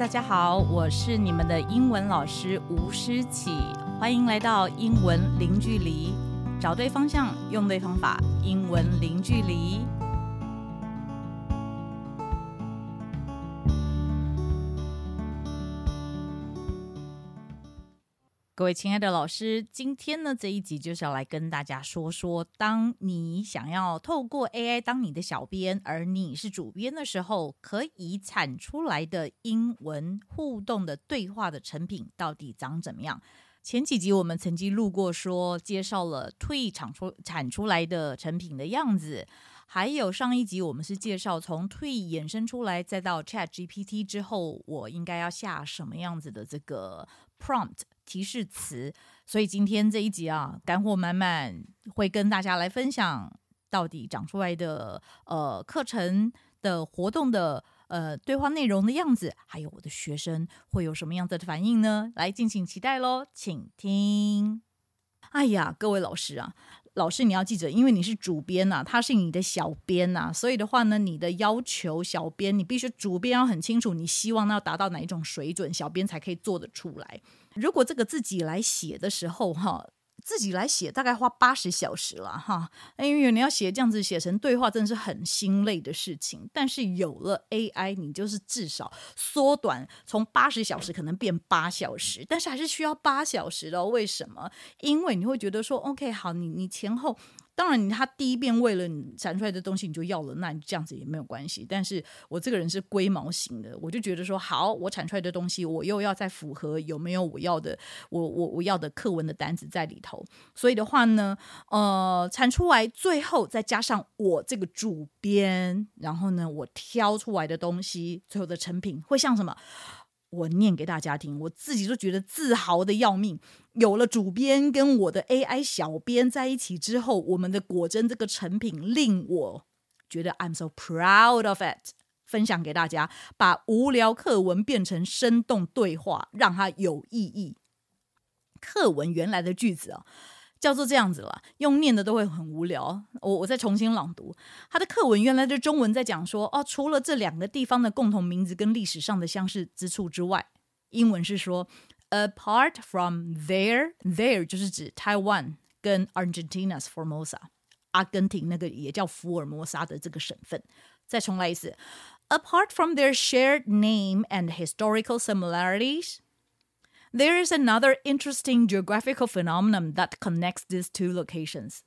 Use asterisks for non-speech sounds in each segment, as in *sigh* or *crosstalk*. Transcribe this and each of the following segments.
大家好，我是你们的英文老师吴诗琪，欢迎来到英文零距离，找对方向，用对方法，英文零距离。各位亲爱的老师，今天呢，这一集就是要来跟大家说说，当你想要透过 AI 当你的小编，而你是主编的时候，可以产出来的英文互动的对话的成品到底长怎么样？前几集我们曾经录过说，介绍了 Twee 产出产出来的成品的样子，还有上一集我们是介绍从 t w e 衍生出来，再到 ChatGPT 之后，我应该要下什么样子的这个 prompt。提示词，所以今天这一集啊，干货满满，会跟大家来分享到底长出来的呃课程的活动的呃对话内容的样子，还有我的学生会有什么样子的反应呢？来敬请期待喽，请听。哎呀，各位老师啊。老师，你要记着，因为你是主编呐、啊，他是你的小编呐、啊，所以的话呢，你的要求，小编你必须主编要很清楚，你希望要达到哪一种水准，小编才可以做得出来。如果这个自己来写的时候，哈。自己来写大概花八十小时了哈，因为你要写这样子写成对话，真的是很心累的事情。但是有了 AI，你就是至少缩短从八十小时可能变八小时，但是还是需要八小时的。为什么？因为你会觉得说，OK，好，你你前后。当然，你他第一遍为了你产出来的东西你就要了，那你这样子也没有关系。但是我这个人是龟毛型的，我就觉得说，好，我产出来的东西，我又要再符合有没有我要的，我我我要的课文的单子在里头。所以的话呢，呃，产出来最后再加上我这个主编，然后呢，我挑出来的东西，最后的成品会像什么？我念给大家听，我自己都觉得自豪的要命。有了主编跟我的 AI 小编在一起之后，我们的果真这个成品令我觉得 I'm so proud of it。分享给大家，把无聊课文变成生动对话，让它有意义。课文原来的句子啊。叫做这样子了，用念的都会很无聊。我我再重新朗读他的课文。原来的中文在讲说，哦，除了这两个地方的共同名字跟历史上的相似之处之外，英文是说，apart from there，there 就是指 Taiwan 跟 Argentina's Formosa，阿根廷那个也叫福尔摩沙的这个省份。再重来一次，apart from their shared name and historical similarities。There is another interesting geographical phenomenon that connects these two locations。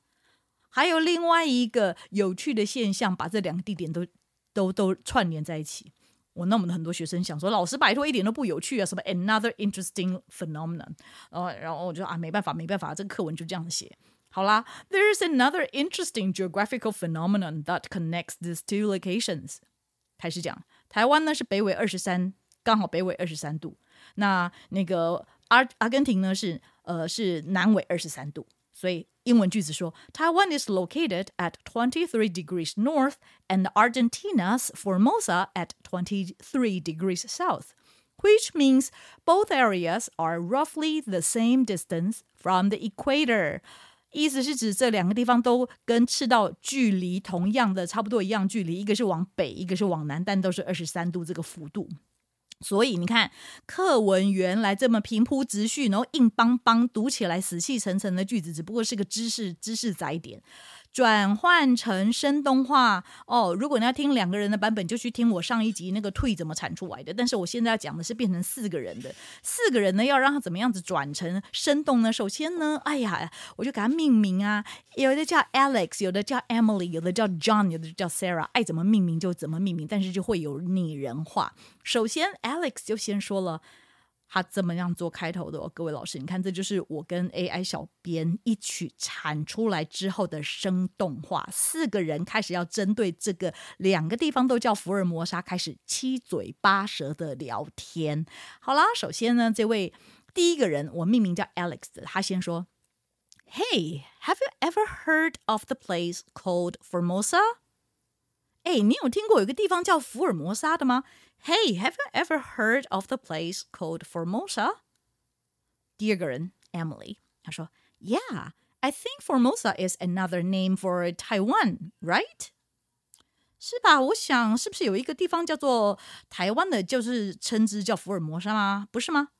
还有另外一个有趣的现象，把这两个地点都都都串联在一起。我那我们的很多学生想说，老师拜托一点都不有趣啊，什么 another interesting phenomenon。然后然后我就啊，没办法没办法，这个课文就这样写。好啦，There is another interesting geographical phenomenon that connects these two locations。开始讲，台湾呢是北纬二十三，刚好北纬二十三度。 那那个阿阿根廷呢是呃是南纬二十三度，所以英文句子说，Taiwan is located at twenty three degrees north and Argentina's Formosa at twenty three degrees south, which means both areas are roughly the same distance from the equator。意思是指这两个地方都跟赤道距离同样的差不多一样距离，一个是往北，一个是往南，但都是二十三度这个幅度。 所以你看，课文原来这么平铺直叙，然后硬邦邦读起来死气沉沉的句子，只不过是个知识知识载点。转换成生动化哦，如果你要听两个人的版本，就去听我上一集那个退怎么产出来的。但是我现在要讲的是变成四个人的，四个人呢要让他怎么样子转成生动呢？首先呢，哎呀，我就给他命名啊，有的叫 Alex，有的叫 Emily，有的叫 John，有的叫 Sarah，爱怎么命名就怎么命名，但是就会有拟人化。首先 Alex 就先说了。他怎么样做开头的哦？各位老师，你看，这就是我跟 AI 小编一起产出来之后的生动化。四个人开始要针对这个两个地方都叫福尔摩沙，开始七嘴八舌的聊天。好啦，首先呢，这位第一个人我命名叫 Alex，他先说：“Hey, have you ever heard of the place called Formosa？” 哎，你有听过有个地方叫福尔摩沙的吗 ？Hey, have you ever heard of the place called Formosa? 第二个人 Emily，她说，Yeah, I think Formosa is another name for Taiwan, right? 是吧？我想是不是有一个地方叫做台湾的，就是称之叫福尔摩沙吗？不是吗？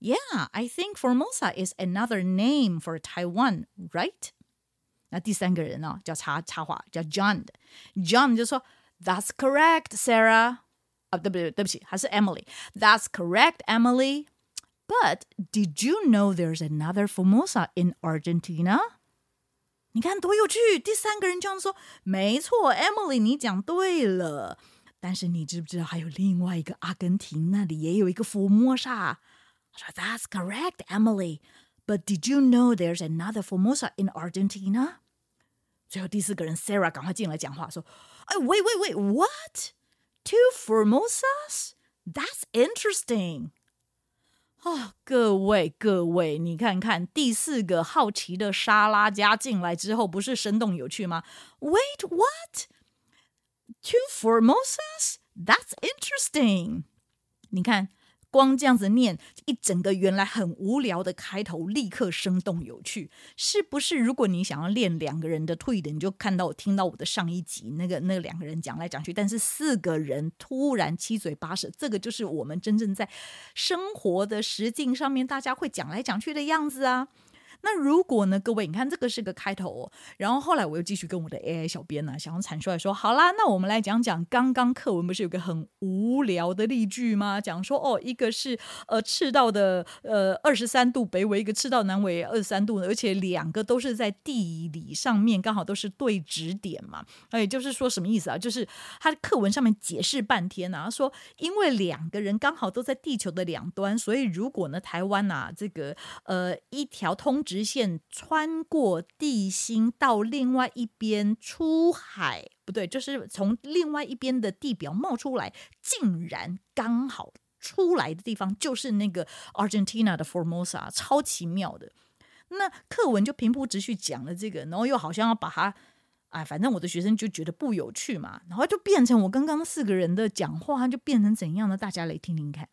Yeah, I think Formosa is another name for Taiwan, right? 那第三个人呢、哦，叫插插话，叫 John 的，John 就说 That's correct, Sarah。 啊，对不对？对不起，还是 Emily。That's correct, Emily. But did you know there's another Formosa in Argentina? 你看多有趣！第三个人这样说，没错，Emily，你讲对了。但是你知不知道还有另外一个阿根廷那里也有一个福摩沙？他说：“That's correct, Emily. But did you know there's another Formosa in Argentina？” 最后第四个人 Sarah 赶快进来讲话说：“哎，wait, wait, wait, what? Two Formosas? That's interesting.” 哦，各位各位，你看看第四个好奇的沙拉加进来之后，不是生动有趣吗？Wait, what? Two Formosas? That's interesting. 你看。 光这样子念一整个原来很无聊的开头，立刻生动有趣，是不是？如果你想要练两个人的退的，你就看到我听到我的上一集那个 *laughs* 那两个人讲来讲去，但是四个人突然七嘴八舌，这个就是我们真正在生活的实境上面大家会讲来讲去的样子啊。那如果呢，各位，你看这个是个开头哦，然后后来我又继续跟我的 AI 小编呢、想要阐述来说，好啦，那我们来讲讲刚刚课文不是有个很无聊的例句吗？讲说哦，一个是呃赤道的呃二十三度北纬，一个赤道南纬二十三度，而且两个都是在地理上面刚好都是对指点嘛，哎，就是说什么意思啊？就是他的课文上面解释半天啊，说因为两个人刚好都在地球的两端，所以如果呢台湾啊这个呃一条通直。直线穿过地心到另外一边出海，不对，就是从另外一边的地表冒出来，竟然刚好出来的地方就是那个 Argentina 的 Formosa，超奇妙的。那课文就平铺直叙讲了这个，然后又好像要把它，哎，反正我的学生就觉得不有趣嘛，然后就变成我刚刚四个人的讲话，就变成怎样的？大家来听听看。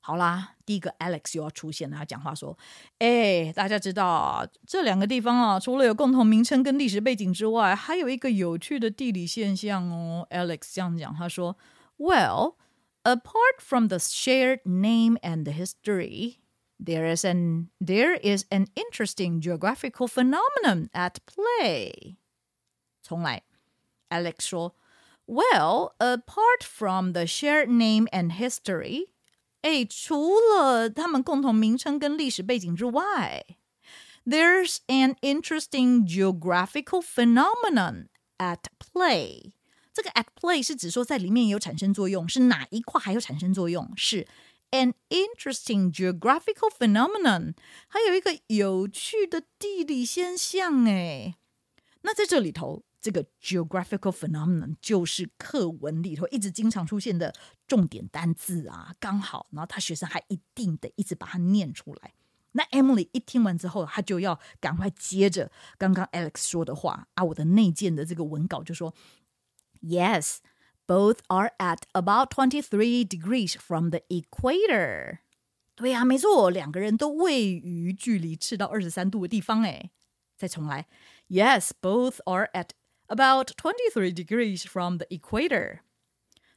好啦，第一个 Alex 又要出现了。他讲话说：“哎，大家知道这两个地方啊，除了有共同名称跟历史背景之外，还有一个有趣的地理现象哦。”Alex 这样讲，他说：“Well, apart from the shared name and the history, there is an there is an interesting geographical phenomenon at play。”重来，Alex 说：“Well, apart from the shared name and history。” 哎，除了他们共同名称跟历史背景之外，there's an interesting geographical phenomenon at play。这个 at play 是指说在里面有产生作用，是哪一块还有产生作用？是 an interesting geographical phenomenon，还有一个有趣的地理现象。哎，那在这里头。这个 geographical phenomenon 就是课文里头一直经常出现的重点单字啊，刚好，然后他学生还一定得一直把它念出来。那 Emily 一听完之后，他就要赶快接着刚刚 Alex 说的话啊，我的内建的这个文稿就说：Yes, both are at about twenty-three degrees from the equator。对呀，没错，两个人都位于距离赤道二十三度的地方。哎，再重来：Yes, both are at About twenty-three degrees from the equator。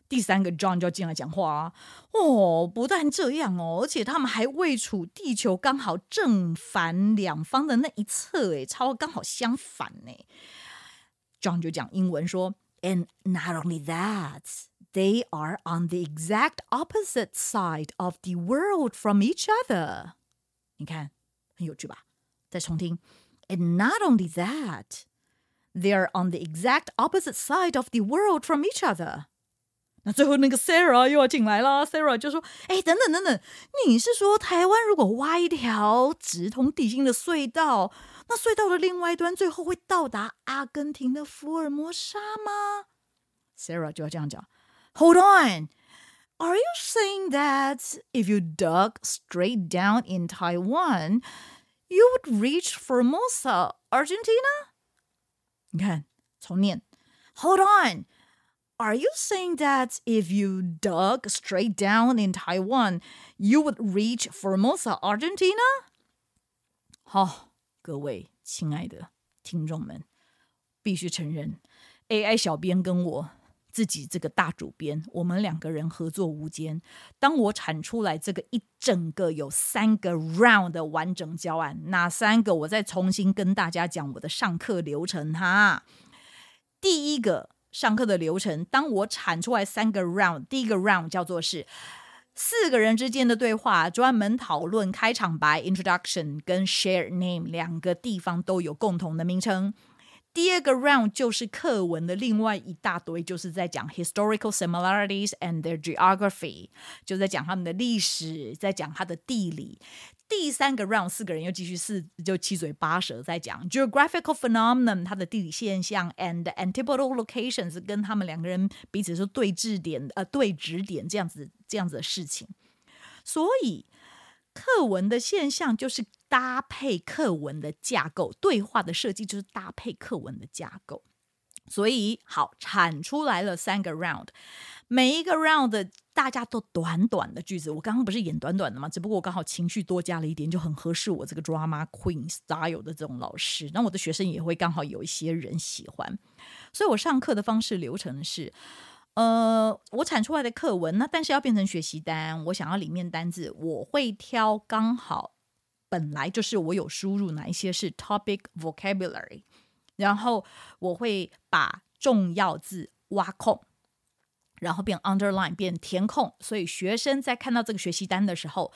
第三个 John 就要进来讲话啊！哦，不但这样哦，而且他们还位处地球刚好正反两方的那一侧，诶，超刚好相反呢。John 就讲英文说：“And not only that, they are on the exact opposite side of the world from each other。”你看，很有趣吧？再重听：“And not only that。” They're on the exact opposite side of the world from each other。那最后那个 Sarah 又要进来了，Sarah 就说：“哎，等等等等，你是说台湾如果挖一条直通地心的隧道，那隧道的另外一端最后会到达阿根廷的福尔摩沙吗？”Sarah 就要这样讲：“Hold on, are you saying that if you dug straight down in Taiwan, you would reach Formosa, Argentina？” 你看，重念。Hold on, are you saying that if you dug straight down in Taiwan, you would reach Formosa, Argentina? 好，各位亲爱的听众们，必须承认 AI 小编跟我 自己这个大主编，我们两个人合作无间。当我产出来这个一整个有三个 round 的完整教案，哪三个？我再重新跟大家讲我的上课流程哈。第一个上课的流程，当我产出来三个 round，第一个 round 叫做是四个人之间的对话，专门讨论开场白 （introduction） 跟 share name 两个地方都有共同的名称。第二个 round 就是课文的另外一大堆，就是在讲 historical similarities and their geography，就在讲他们的历史，在讲他的地理。第三个 round 四个人又继续四就七嘴八舌在讲 geographical phenomenon 它的地理现象 and antipodal locations 跟他们两个人彼此是对峙点呃对峙点这样子这样子的事情，所以。课文的现象就是搭配课文的架构，对话的设计就是搭配课文的架构。所以好，产出来了三个 round，每一个 round 大家都短短的句子。我刚刚不是演短短的吗？只不过我刚好情绪多加了一点，就很合适我这个 drama queen style 的这种老师。那我的学生也会刚好有一些人喜欢，所以我上课的方式流程是。呃，我产出来的课文，那但是要变成学习单，我想要里面单字，我会挑刚好本来就是我有输入哪一些是 topic vocabulary，然后我会把重要字挖空，然后变 underline 变填空，所以学生在看到这个学习单的时候，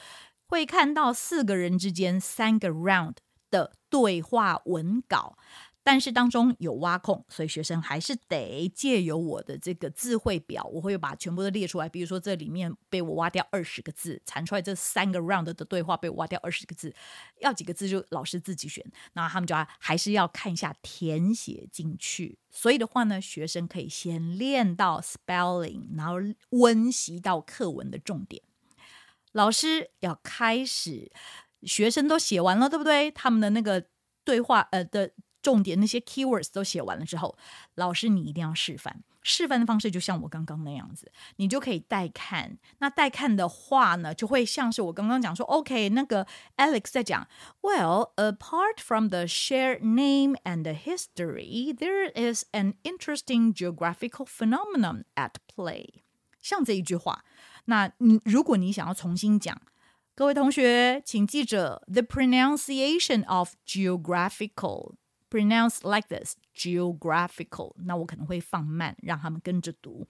会看到四个人之间三个 round 的对话文稿。但是当中有挖空，所以学生还是得借由我的这个字汇表，我会把全部都列出来。比如说这里面被我挖掉二十个字，产出来这三个 round 的对话被挖掉二十个字，要几个字就老师自己选。那他们就还是要看一下填写进去。所以的话呢，学生可以先练到 spelling，然后温习到课文的重点。老师要开始，学生都写完了，对不对？他们的那个对话呃的。重点那些 keywords 都写完了之后，老师你一定要示范。示范的方式就像我刚刚那样子，你就可以带看。那带看的话呢，就会像是我刚刚讲说，OK，那个 Alex 在讲，Well, apart from the shared name and the history, there is an interesting geographical phenomenon at play。像这一句话，那你如果你想要重新讲，各位同学请记着 the pronunciation of geographical。 Pronounce like this, geographical。那我可能会放慢，让他们跟着读。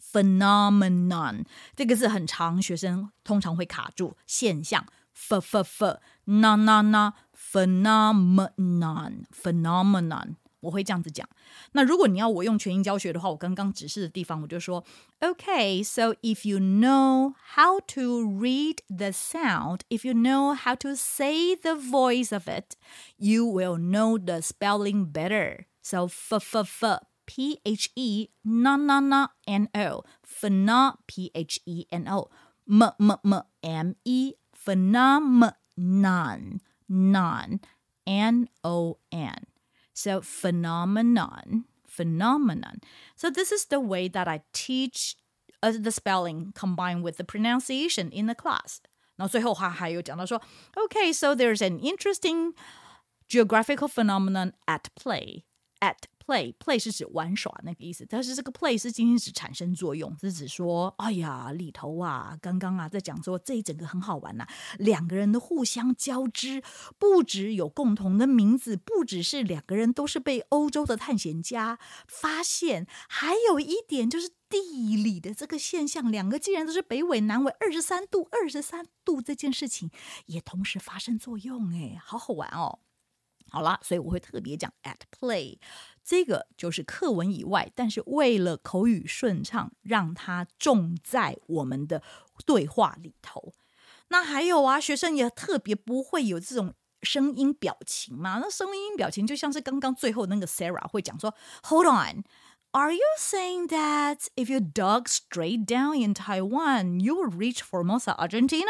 Phenomenon 这个字很长，学生通常会卡住。现象，f f f, na na na, phenomenon, phenomenon。 我会这样子讲。那如果你要我用全音教学的话，我刚刚指示的地方，我就说，Okay, so if you know how to read the sound, if you know how to say the voice of it, you will know the spelling better. So f f f p h e n o n o n o n o pheno p h e n o m m m m e phenomenon non n o n So phenomenon, phenomenon. So this is the way that I teach uh, the spelling combined with the pronunciation in the class. 然后最后还还有讲到说，Okay, so there's an interesting geographical phenomenon at play. At play play 是指玩耍那个意思，但是这个 play 是仅仅指产生作用，是指说，哎呀，里头啊，刚刚啊在讲说这一整个很好玩呐、两个人的互相交织，不只有共同的名字，不只是两个人都是被欧洲的探险家发现，还有一点就是地理的这个现象，两个既然都是北纬南纬二十三度，二十三度这件事情也同时发生作用，哎，好好玩哦。好啦，所以我会特别讲 at play，这个就是课文以外，但是为了口语顺畅，让它重在我们的对话里头。那还有啊，学生也特别不会有这种声音表情嘛？那声音表情就像是刚刚最后那个 Sarah 会讲说：“Hold on, are you saying that if you dug straight down in Taiwan, you will reach Formosa, Argentina？”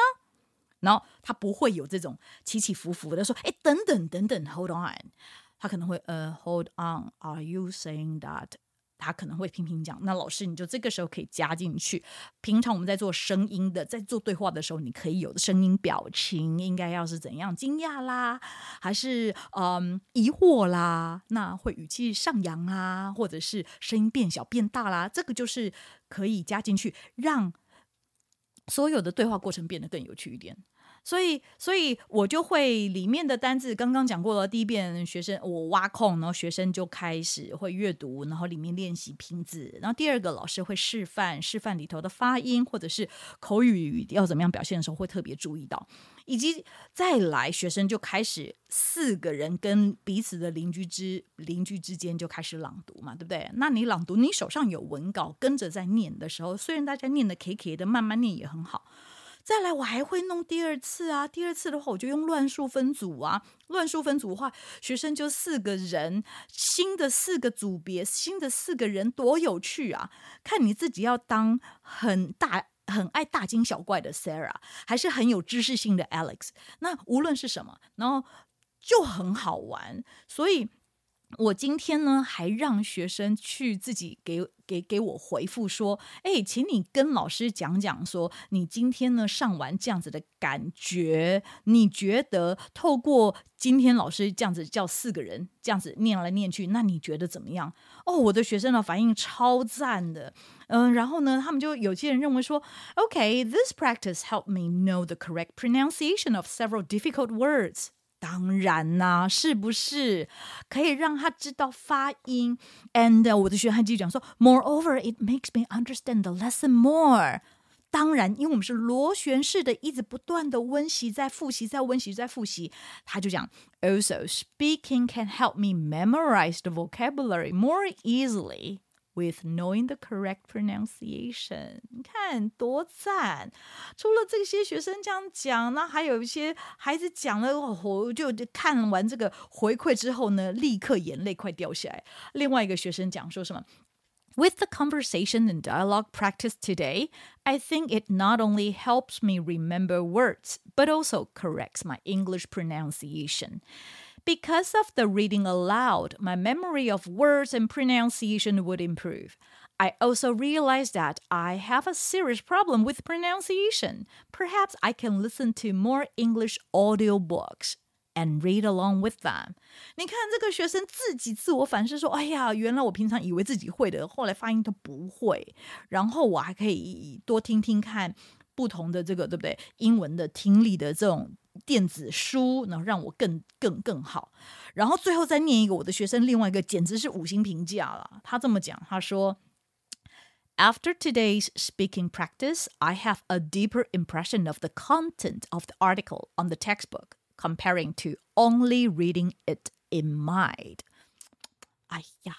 然后他不会有这种起起伏伏的说，哎，等等等等，Hold on，他可能会呃，Hold on，Are you saying that？他可能会频频讲，那老师你就这个时候可以加进去。平常我们在做声音的，在做对话的时候，你可以有的声音表情应该要是怎样？惊讶啦，还是嗯疑惑啦？那会语气上扬啊，或者是声音变小变大啦？这个就是可以加进去，让所有的对话过程变得更有趣一点。所以，所以我就会里面的单字刚刚讲过了。第一遍学生我挖空，然后学生就开始会阅读，然后里面练习拼字。然后第二个老师会示范，示范里头的发音或者是口语要怎么样表现的时候，会特别注意到。以及再来，学生就开始四个人跟彼此的邻居之邻居之间就开始朗读嘛，对不对？那你朗读，你手上有文稿跟着在念的时候，虽然大家念的 K K 的，慢慢念也很好。再来，我还会弄第二次啊！第二次的话，我就用乱数分组啊。乱数分组的话，学生就四个人，新的四个组别，新的四个人，多有趣啊！看你自己要当很大、很爱大惊小怪的 Sarah，还是很有知识性的 Alex。那无论是什么，然后就很好玩。所以我今天呢，还让学生去自己给。给给我回复说，哎，请你跟老师讲讲，说你今天呢上完这样子的感觉，你觉得透过今天老师这样子叫四个人这样子念来念去，那你觉得怎么样？哦，我的学生的反应超赞的，嗯，然后呢，他们就有些人认为说，OK，this practice helped me know the correct pronunciation of several difficult words。当然啦，是不是可以让他知道发音？And、uh, 我的学生还继续讲说，Moreover, it makes me understand the lesson more。当然，因为我们是螺旋式的，一直不断的温习，在复习，在温习，在复习。他就讲，Also, speaking can help me memorize the vocabulary more easily. With knowing the correct pronunciation，你看多赞！除了这些学生这样讲，那还有一些孩子讲了，我就看完这个回馈之后呢，立刻眼泪快掉下来。另外一个学生讲说什么？With the conversation and dialogue practice today, I think it not only helps me remember words, but also corrects my English pronunciation. Because of the reading aloud, my memory of words and pronunciation would improve. I also realized that I have a serious problem with pronunciation. Perhaps I can listen to more English audiobooks and read along with them. 你看这个学生自己自我反思说：“哎呀，原来我平常以为自己会的，后来发音都不会。然后我还可以多听听看不同的这个，对不对？英文的听力的这种。” 电子书，然后让我更更更好。然后最后再念一个我的学生，另外一个简直是五星评价了。他这么讲，他说：“After today's speaking practice, I have a deeper impression of the content of the article on the textbook, comparing to only reading it in mind。”哎呀！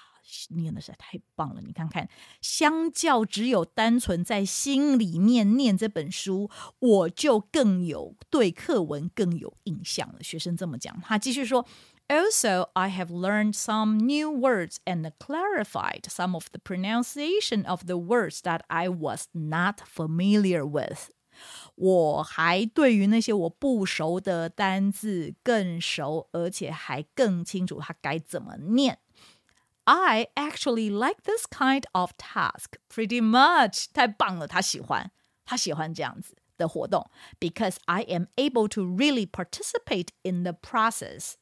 念的实在太棒了！你看看，相较只有单纯在心里面念这本书，我就更有对课文更有印象了。学生这么讲，他继续说：“Also, I have learned some new words and clarified some of the pronunciation of the words that I was not familiar with。”我还对于那些我不熟的单字更熟，而且还更清楚它该怎么念。I actually like this kind of task pretty much. 太棒了，他喜欢，他喜欢这样子的活动，because I am able to really participate in the process.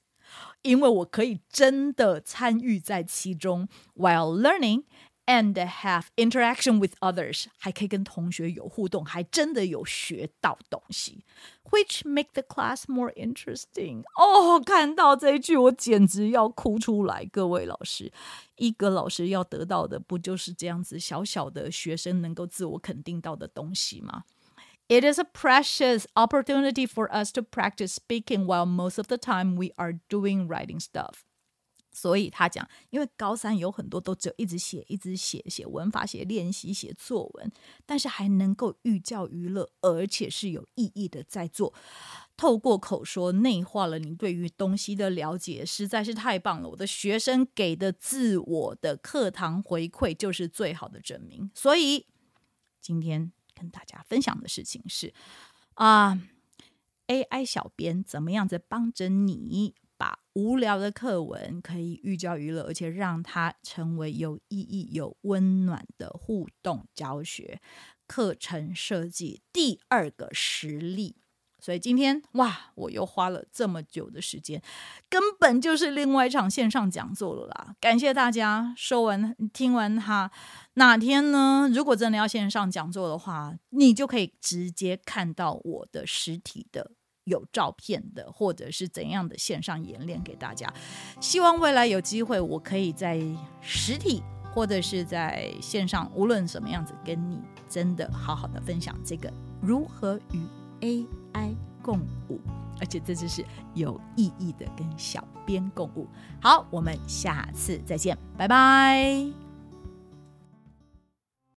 因为我可以真的参与在其中，while learning。 And have interaction with others，还可以跟同学有互动，还真的有学到东西，which make the class more interesting。哦，看到这一句，我简直要哭出来。各位老师，一个老师要得到的，不就是这样子小小的学生能够自我肯定到的东西吗？It is a precious opportunity for us to practice speaking while most of the time we are doing writing stuff. 所以他讲，因为高三有很多都只有一直写、一直写、写文法、写练习、写作文，但是还能够寓教于乐，而且是有意义的在做。透过口说内化了你对于东西的了解，实在是太棒了。我的学生给的自我的课堂回馈就是最好的证明。所以今天跟大家分享的事情是啊，AI 小编怎么样在帮着你？把无聊的课文可以寓教于乐，而且让它成为有意义、有温暖的互动教学课程设计第二个实例。所以今天哇，我又花了这么久的时间，根本就是另外一场线上讲座了啦！感谢大家说完听完哈，哪天呢？如果真的要线上讲座的话，你就可以直接看到我的实体的有照片的，或者是怎样的线上演练给大家。希望未来有机会，我可以在实体或者是在线上，无论什么样子，跟你真的好好的分享这个如何与 AI 共舞，而且这就是有意义的跟小编共舞。好，我们下次再见，拜拜。